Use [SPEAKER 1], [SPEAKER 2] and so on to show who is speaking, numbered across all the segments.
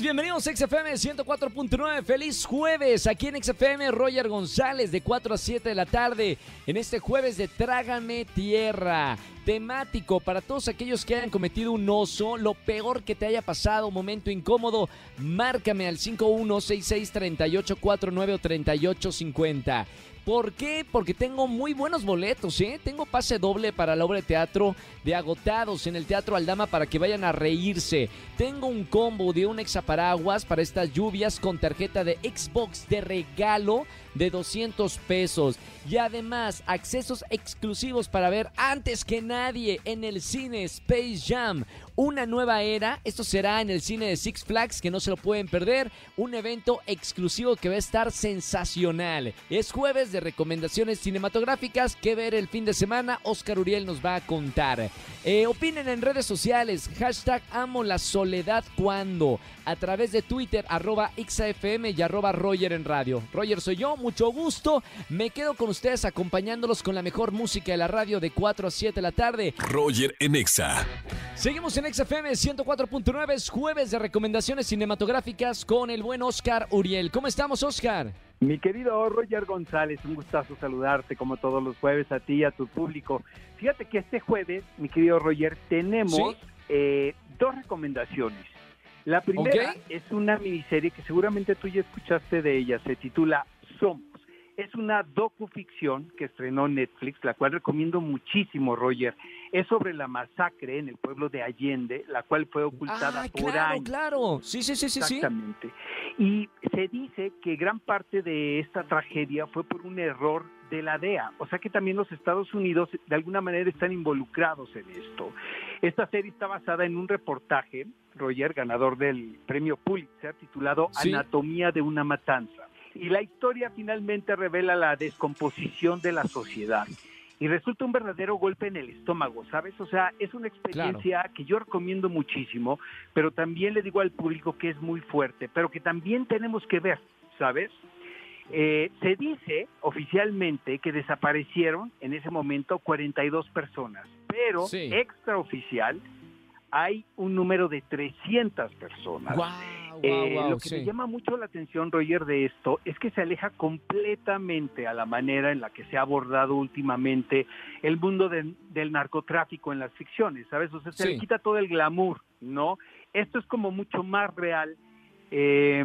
[SPEAKER 1] Bienvenidos a XFM 104.9. Feliz jueves aquí en XFM. Roger González de 4 a 7 de la tarde en este jueves de Trágame Tierra. Temático para todos aquellos que hayan cometido un oso, lo peor que te haya pasado, momento incómodo, márcame al 51663849 o 3850. ¿Por qué? Porque tengo muy buenos boletos, ¿eh? Tengo pase doble para la obra de teatro de Agotados en el Teatro Aldama para que vayan a reírse. Tengo un combo de un exaparaguas para estas lluvias con tarjeta de Xbox de regalo de 200 pesos. Y además, accesos exclusivos para ver antes que nadie en el cine Space Jam. Una nueva era, esto será en el cine de Six Flags, que no se lo pueden perder. Un evento exclusivo que va a estar sensacional. Es jueves de recomendaciones cinematográficas que ver el fin de semana. Oscar Uriel nos va a contar. Eh, opinen en redes sociales, hashtag amo la soledad cuando, a través de Twitter, arroba XAFM y arroba Roger en radio. Roger soy yo, mucho gusto. Me quedo con ustedes acompañándolos con la mejor música de la radio de 4 a 7 de la tarde.
[SPEAKER 2] Roger en Exa.
[SPEAKER 1] Seguimos en XFM 104.9, es jueves de recomendaciones cinematográficas con el buen Oscar Uriel. ¿Cómo estamos, Oscar?
[SPEAKER 3] Mi querido Roger González, un gustazo saludarte como todos los jueves a ti y a tu público. Fíjate que este jueves, mi querido Roger, tenemos
[SPEAKER 1] ¿Sí?
[SPEAKER 3] eh, dos recomendaciones. La primera es una miniserie que seguramente tú ya escuchaste de ella, se titula Somos. Es una docuficción que estrenó Netflix, la cual recomiendo muchísimo, Roger. Es sobre la masacre en el pueblo de Allende, la cual fue ocultada
[SPEAKER 1] Ah,
[SPEAKER 3] por
[SPEAKER 1] claro,
[SPEAKER 3] años.
[SPEAKER 1] claro. Sí, sí, sí, sí, sí.
[SPEAKER 3] Exactamente. Y se dice que gran parte de esta tragedia fue por un error de la DEA, o sea que también los Estados Unidos de alguna manera están involucrados en esto. Esta serie está basada en un reportaje, Roger, ganador del premio Pulitzer, titulado
[SPEAKER 1] Sí.
[SPEAKER 3] Anatomía de una matanza. Y la historia finalmente revela la descomposición de la sociedad. Y resulta un verdadero golpe en el estómago, ¿sabes? O sea, es una experiencia que yo recomiendo muchísimo, pero también le digo al público que es muy fuerte, pero que también tenemos que ver, ¿sabes? Eh, se dice oficialmente que desaparecieron en ese momento 42 personas, pero
[SPEAKER 1] Sí.
[SPEAKER 3] extraoficial hay un número de 300 personas.
[SPEAKER 1] Guau,
[SPEAKER 3] Eh, lo que
[SPEAKER 1] sí.
[SPEAKER 3] me llama mucho la atención, Roger, de esto es que se aleja completamente a la manera en la que se ha abordado últimamente el mundo de- del narcotráfico en las ficciones, ¿sabes? O sea, se
[SPEAKER 1] Sí.
[SPEAKER 3] le quita todo el glamour, ¿no? Esto es como mucho más real. eh,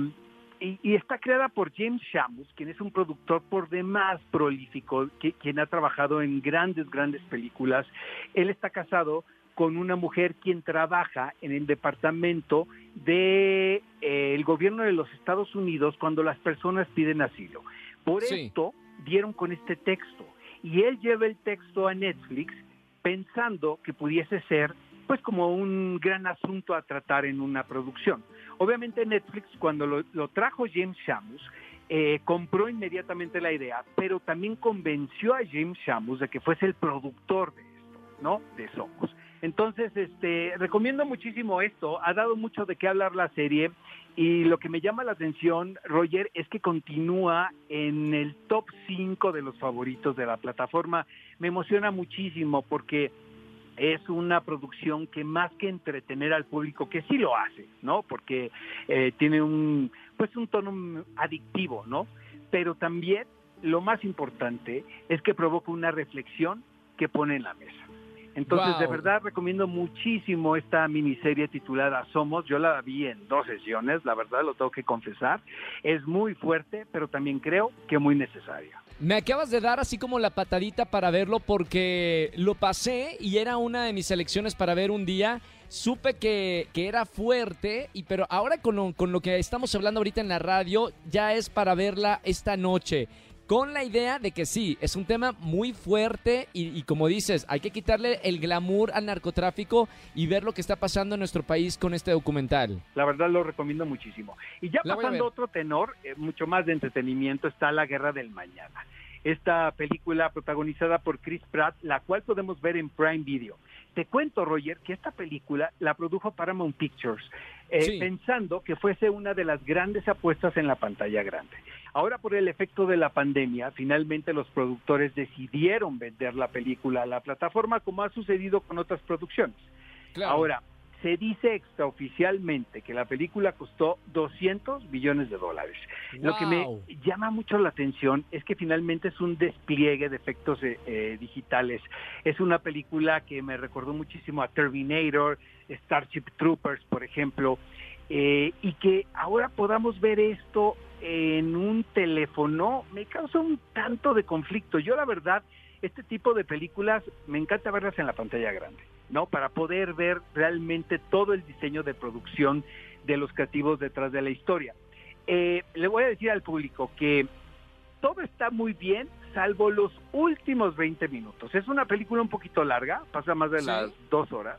[SPEAKER 3] y, y está creada por James Shamus, quien es un productor por demás prolífico, que- quien ha trabajado en grandes, grandes películas. Él está casado con una mujer quien trabaja en el departamento de eh, gobierno de los Estados Unidos cuando las personas piden asilo. Por
[SPEAKER 1] Sí.
[SPEAKER 3] esto dieron con este texto y él lleva el texto a Netflix pensando que pudiese ser pues como un gran asunto a tratar en una producción. Obviamente Netflix cuando lo, lo trajo James Shamus eh, compró inmediatamente la idea, pero también convenció a James Shamus de que fuese el productor de esto, ¿no? De Somos. Entonces, este, recomiendo muchísimo esto. Ha dado mucho de qué hablar la serie y lo que me llama la atención, Roger, es que continúa en el top 5 de los favoritos de la plataforma. Me emociona muchísimo porque es una producción que más que entretener al público, que sí lo hace, ¿no? Porque eh, tiene un, pues un tono adictivo, ¿no? Pero también lo más importante es que provoca una reflexión que pone en la mesa. Entonces, de verdad, recomiendo muchísimo esta miniserie titulada Somos. Yo la vi en dos sesiones, la verdad, lo tengo que confesar. Es muy fuerte, pero también creo que muy necesaria.
[SPEAKER 1] Me acabas de dar así como la patadita para verlo porque lo pasé y era una de mis elecciones para ver un día. Supe que, que era fuerte, y pero ahora con lo, con lo que estamos hablando ahorita en la radio, ya es para verla esta noche. Con la idea de que sí, es un tema muy fuerte y, y como dices, hay que quitarle el glamour al narcotráfico y ver lo que está pasando en nuestro país con este documental.
[SPEAKER 3] La verdad lo recomiendo muchísimo. Y ya
[SPEAKER 1] La
[SPEAKER 3] pasando a otro tenor, eh, mucho más de entretenimiento, está La Guerra del Mañana. Esta película protagonizada por Chris Pratt, la cual podemos ver en Prime Video. Te cuento, Roger, que esta película la produjo Paramount Pictures, eh,
[SPEAKER 1] Sí.
[SPEAKER 3] pensando que fuese una de las grandes apuestas en la pantalla grande. Ahora por el efecto de la pandemia, finalmente los productores decidieron vender la película a la plataforma como ha sucedido con otras producciones. Ahora, se dice extraoficialmente que la película costó 200 millones de dólares. Lo que me llama mucho la atención es que finalmente es un despliegue de efectos eh, eh, digitales. Es una película que me recordó muchísimo a Terminator, Starship Troopers, por ejemplo, eh, y que ahora podamos ver esto en un teléfono me causa un tanto de conflicto. Yo la verdad, este tipo de películas me encanta verlas en la pantalla grande. ¿No? Para poder ver realmente todo el diseño de producción de los creativos detrás de la historia. Eh, le voy a decir al público que todo está muy bien, salvo los últimos 20 minutos. Es una película un poquito larga, pasa más de las dos horas.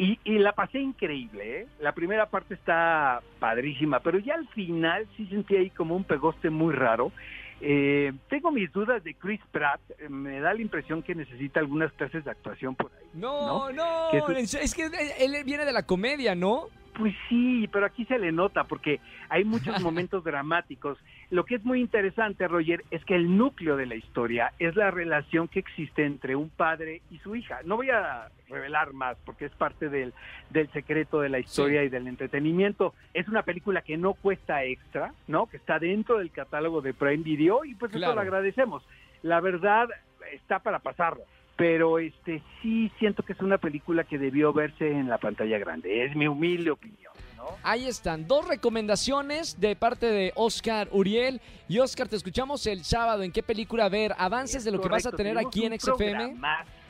[SPEAKER 3] Y, la pasé increíble, ¿eh? La primera parte está padrísima, pero ya al final sí sentí ahí como un pegoste muy raro. Eh, tengo mis dudas de Chris Pratt. Eh, me da la impresión que necesita algunas clases de actuación por ahí.
[SPEAKER 1] No, no, es, que él viene de la comedia, ¿no?
[SPEAKER 3] Pues sí, pero aquí se le nota porque hay muchos momentos dramáticos. Lo que es muy interesante, Roger, es que el núcleo de la historia es la relación que existe entre un padre y su hija. No voy a revelar más porque es parte del, del secreto de la historia y del entretenimiento. Es una película que no cuesta extra, ¿no? Que está dentro del catálogo de Prime Video y pues eso lo agradecemos. La verdad está para pasarlo pero este sí siento que es una película que debió verse en la pantalla grande. Es mi humilde opinión. ¿No?
[SPEAKER 1] Ahí están, dos recomendaciones de parte de Oscar Uriel. Y Oscar, te escuchamos el sábado. ¿En qué película ver? ¿Avances de lo que vas a tener aquí en XFM?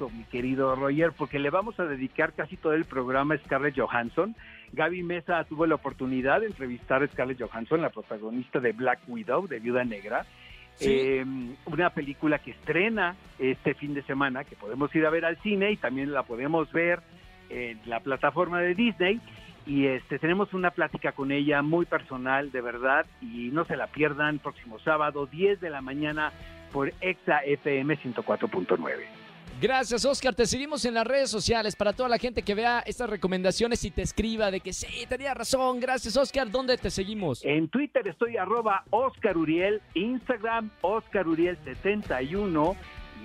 [SPEAKER 3] mi querido Roger, porque le vamos a dedicar casi todo el programa a Scarlett Johansson. Gaby Mesa tuvo la oportunidad de entrevistar a Scarlett Johansson, la protagonista de Black Widow, de Viuda Negra. Eh, una película que estrena este fin de semana, que podemos ir a ver al cine y también la podemos ver en la plataforma de Disney. Y este tenemos una plática con ella muy personal, de verdad, y no se la pierdan próximo sábado, 10 de la mañana, por Exa FM 104.9.
[SPEAKER 1] Gracias, Oscar. Te seguimos en las redes sociales para toda la gente que vea estas recomendaciones y te escriba de que sí, tenía razón. Gracias, Oscar. ¿Dónde te seguimos?
[SPEAKER 3] En Twitter estoy arroba Oscar Uriel, Instagram Oscar Uriel 71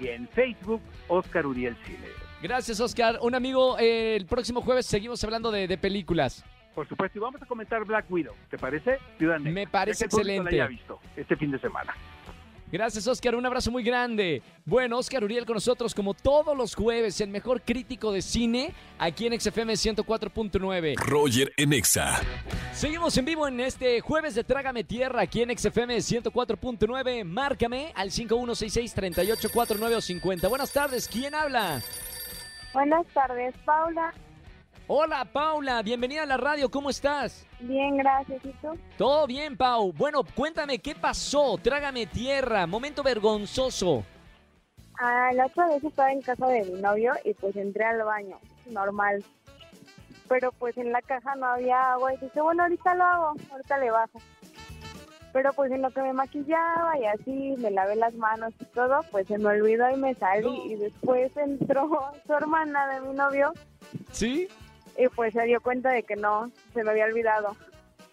[SPEAKER 3] y en Facebook Oscar Uriel Cine.
[SPEAKER 1] Gracias, Oscar. Un amigo, eh, el próximo jueves seguimos hablando de, películas.
[SPEAKER 3] Por supuesto, y vamos a comentar Black Widow. ¿Te parece?
[SPEAKER 1] Me parece excelente.
[SPEAKER 3] visto este fin de semana.
[SPEAKER 1] Gracias, Oscar. Un abrazo muy grande. Bueno, Oscar Uriel con nosotros como todos los jueves, el mejor crítico de cine aquí en XFM 104.9.
[SPEAKER 2] Roger en Exa.
[SPEAKER 1] Seguimos en vivo en este jueves de Trágame Tierra aquí en XFM 104.9. Márcame al 5166-3849 50. Buenas tardes. ¿Quién habla?
[SPEAKER 4] Buenas tardes, Paula.
[SPEAKER 1] Hola Paula, bienvenida a la radio, ¿cómo estás?
[SPEAKER 4] Bien, gracias, ¿y tú?
[SPEAKER 1] Todo bien, Pau. Bueno, cuéntame, ¿qué pasó? Trágame tierra, momento vergonzoso.
[SPEAKER 4] Ah, la otra vez estaba en casa de mi novio y pues entré al baño, normal. Pero pues en la caja no había agua y dije, bueno, ahorita lo hago, ahorita le bajo. Pero pues en lo que me maquillaba y así, me lavé las manos y todo, pues se me olvidó y me salí. Y después entró su hermana de mi novio.
[SPEAKER 1] ¿Sí?
[SPEAKER 4] y pues se dio cuenta de que no, se me había olvidado.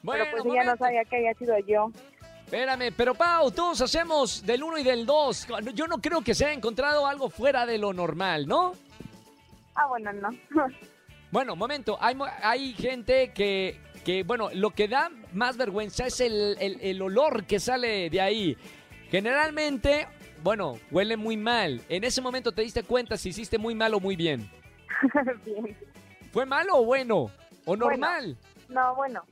[SPEAKER 4] pero pues ella no sabía que había sido yo.
[SPEAKER 1] Espérame, pero Pau, todos hacemos del 1 y del 2. Yo no creo que se haya encontrado algo fuera de lo normal, ¿no?
[SPEAKER 4] Ah, bueno, no.
[SPEAKER 1] bueno, momento, hay, hay gente que, que, bueno, lo que da más vergüenza es el, el olor que sale de ahí. Generalmente, bueno, huele muy mal. En ese momento te diste cuenta si hiciste muy mal o muy bien.
[SPEAKER 4] bien.
[SPEAKER 1] ¿Fue malo o bueno? ¿O normal?
[SPEAKER 4] no, bueno.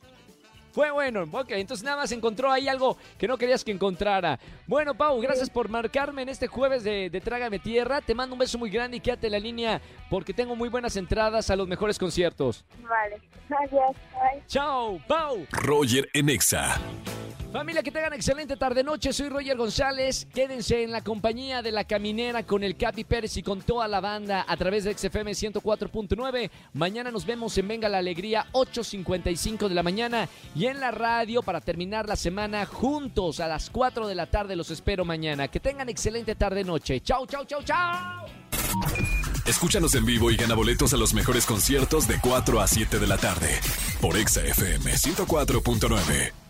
[SPEAKER 1] Fue bueno, ok, entonces nada más encontró ahí algo que no querías que encontrara. Bueno, Pau, gracias por marcarme en este jueves de, de, Trágame Tierra. Te mando un beso muy grande y quédate en la línea porque tengo muy buenas entradas a los mejores conciertos.
[SPEAKER 4] Vale, gracias. Bye.
[SPEAKER 1] Chao, Pau.
[SPEAKER 2] Roger Enexa.
[SPEAKER 1] Familia, que tengan excelente tarde-noche. Soy Roger González. Quédense en la compañía de la caminera con el Capi Pérez y con toda la banda a través de XFM 104.9. Mañana nos vemos en Venga la Alegría, 8.55 de la mañana. Y en la radio para terminar la semana juntos a las 4 de la tarde. Los espero mañana. Que tengan excelente tarde-noche. Chau, chau, chau, chau.
[SPEAKER 2] Escúchanos en vivo y gana boletos a los mejores conciertos de 4 a 7 de la tarde por XFM 104.9.